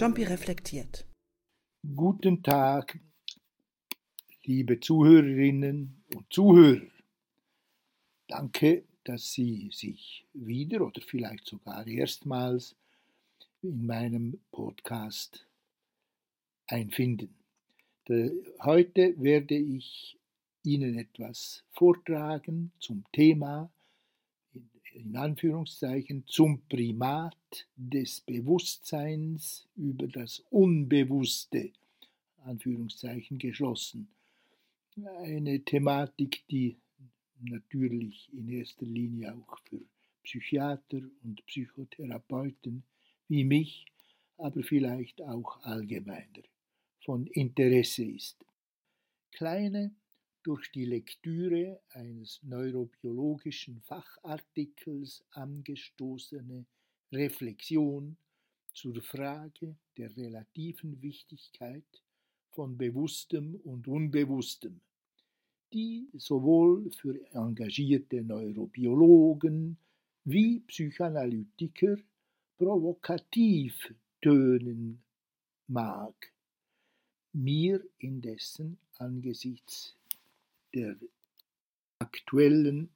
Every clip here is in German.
Jumpy reflektiert. Guten Tag, liebe Zuhörerinnen und Zuhörer. Danke, dass Sie sich wieder oder vielleicht sogar erstmals in meinem Podcast einfinden. Heute werde ich Ihnen etwas vortragen zum Thema in Anführungszeichen zum Primat des Bewusstseins über das Unbewusste, Anführungszeichen geschlossen. Eine Thematik, die natürlich in erster Linie auch für Psychiater und Psychotherapeuten wie mich, aber vielleicht auch allgemeiner von Interesse ist. Kleine durch die Lektüre eines neurobiologischen Fachartikels angestoßene Reflexion zur Frage der relativen Wichtigkeit von Bewusstem und Unbewusstem, die sowohl für engagierte Neurobiologen wie Psychoanalytiker provokativ tönen mag, mir indessen angesichts der aktuellen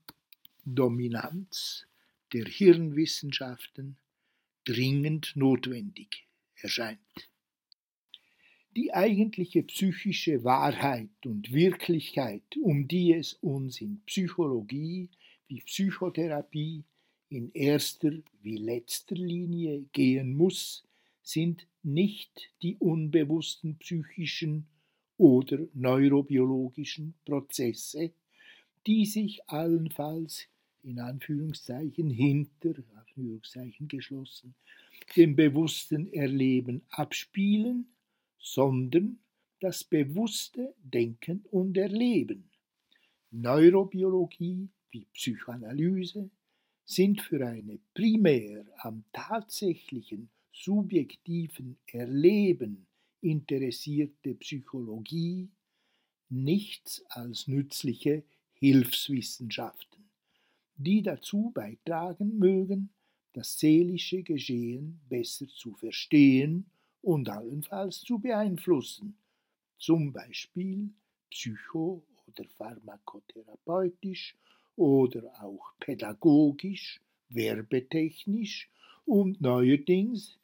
Dominanz der Hirnwissenschaften dringend notwendig erscheint. Die eigentliche psychische Wahrheit und Wirklichkeit, um die es uns in Psychologie wie Psychotherapie in erster wie letzter Linie gehen muss, sind nicht die unbewussten psychischen oder neurobiologischen Prozesse, die sich allenfalls in Anführungszeichen hinter, Anführungszeichen geschlossen, dem bewussten Erleben abspielen, sondern das bewusste Denken und Erleben. Neurobiologie wie Psychoanalyse sind für eine primär am tatsächlichen subjektiven Erleben interessierte Psychologie nichts als nützliche Hilfswissenschaften, die dazu beitragen mögen, das seelische Geschehen besser zu verstehen und allenfalls zu beeinflussen, zum Beispiel psycho- oder pharmakotherapeutisch oder auch pädagogisch, werbetechnisch und neuerdings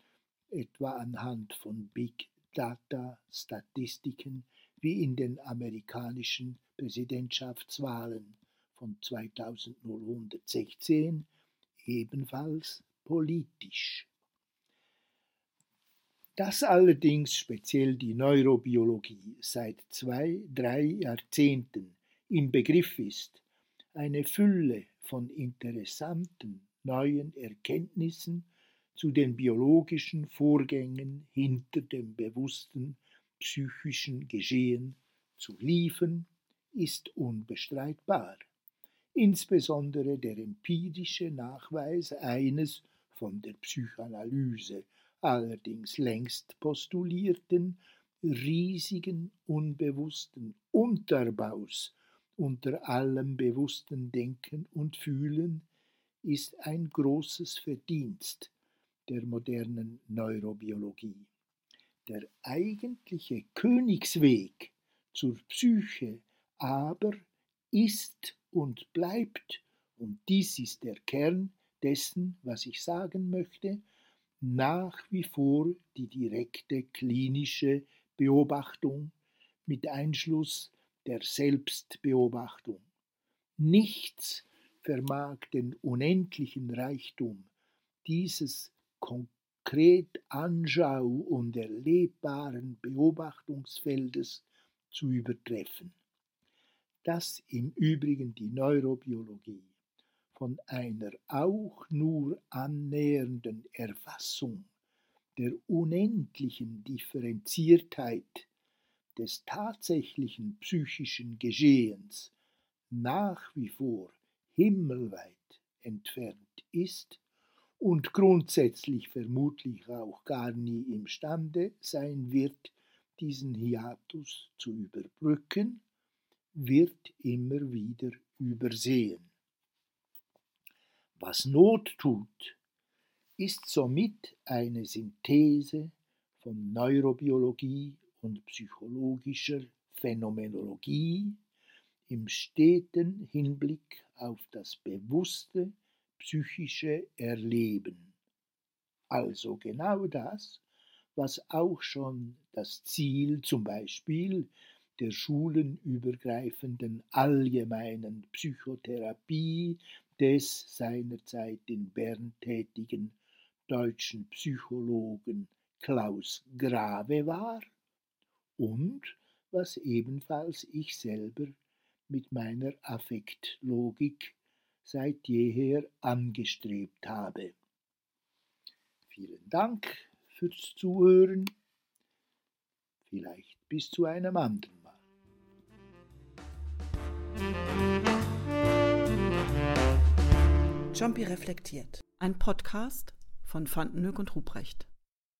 etwa anhand von Big Data-Statistiken wie in den amerikanischen Präsidentschaftswahlen von 2016 ebenfalls politisch. Dass allerdings speziell die Neurobiologie seit zwei, drei Jahrzehnten im Begriff ist, eine Fülle von interessanten neuen Erkenntnissen zu den biologischen Vorgängen hinter dem bewussten psychischen Geschehen zu liefern, ist unbestreitbar. Insbesondere der empirische Nachweis eines von der Psychoanalyse allerdings längst postulierten riesigen unbewussten Unterbaus unter allem bewussten Denken und Fühlen ist ein großes Verdienst der modernen Neurobiologie. Der eigentliche Königsweg zur Psyche aber ist und bleibt, und dies ist der Kern dessen, was ich sagen möchte, nach wie vor die direkte klinische Beobachtung mit Einschluss der Selbstbeobachtung. Nichts vermag den unendlichen Reichtum dieses konkret anschau- und erlebbaren Beobachtungsfeldes zu übertreffen. Dass im Übrigen die Neurobiologie von einer auch nur annähernden Erfassung der unendlichen Differenziertheit des tatsächlichen psychischen Geschehens nach wie vor himmelweit entfernt ist, und grundsätzlich vermutlich auch gar nie imstande sein wird, diesen Hiatus zu überbrücken, wird immer wieder übersehen. Was Not tut, ist somit eine Synthese von Neurobiologie und psychologischer Phänomenologie im steten Hinblick auf das bewusste psychische Erleben. Also genau das, was auch schon das Ziel zum Beispiel der schulenübergreifenden allgemeinen Psychotherapie des seinerzeit in Bern tätigen deutschen Psychologen Klaus Grave war und was ebenfalls ich selber mit meiner Affektlogik seit jeher angestrebt habe. Vielen Dank fürs Zuhören. Vielleicht bis zu einem anderen Mal. Jumpy reflektiert. Ein Podcast von Fandenhoek und Ruprecht.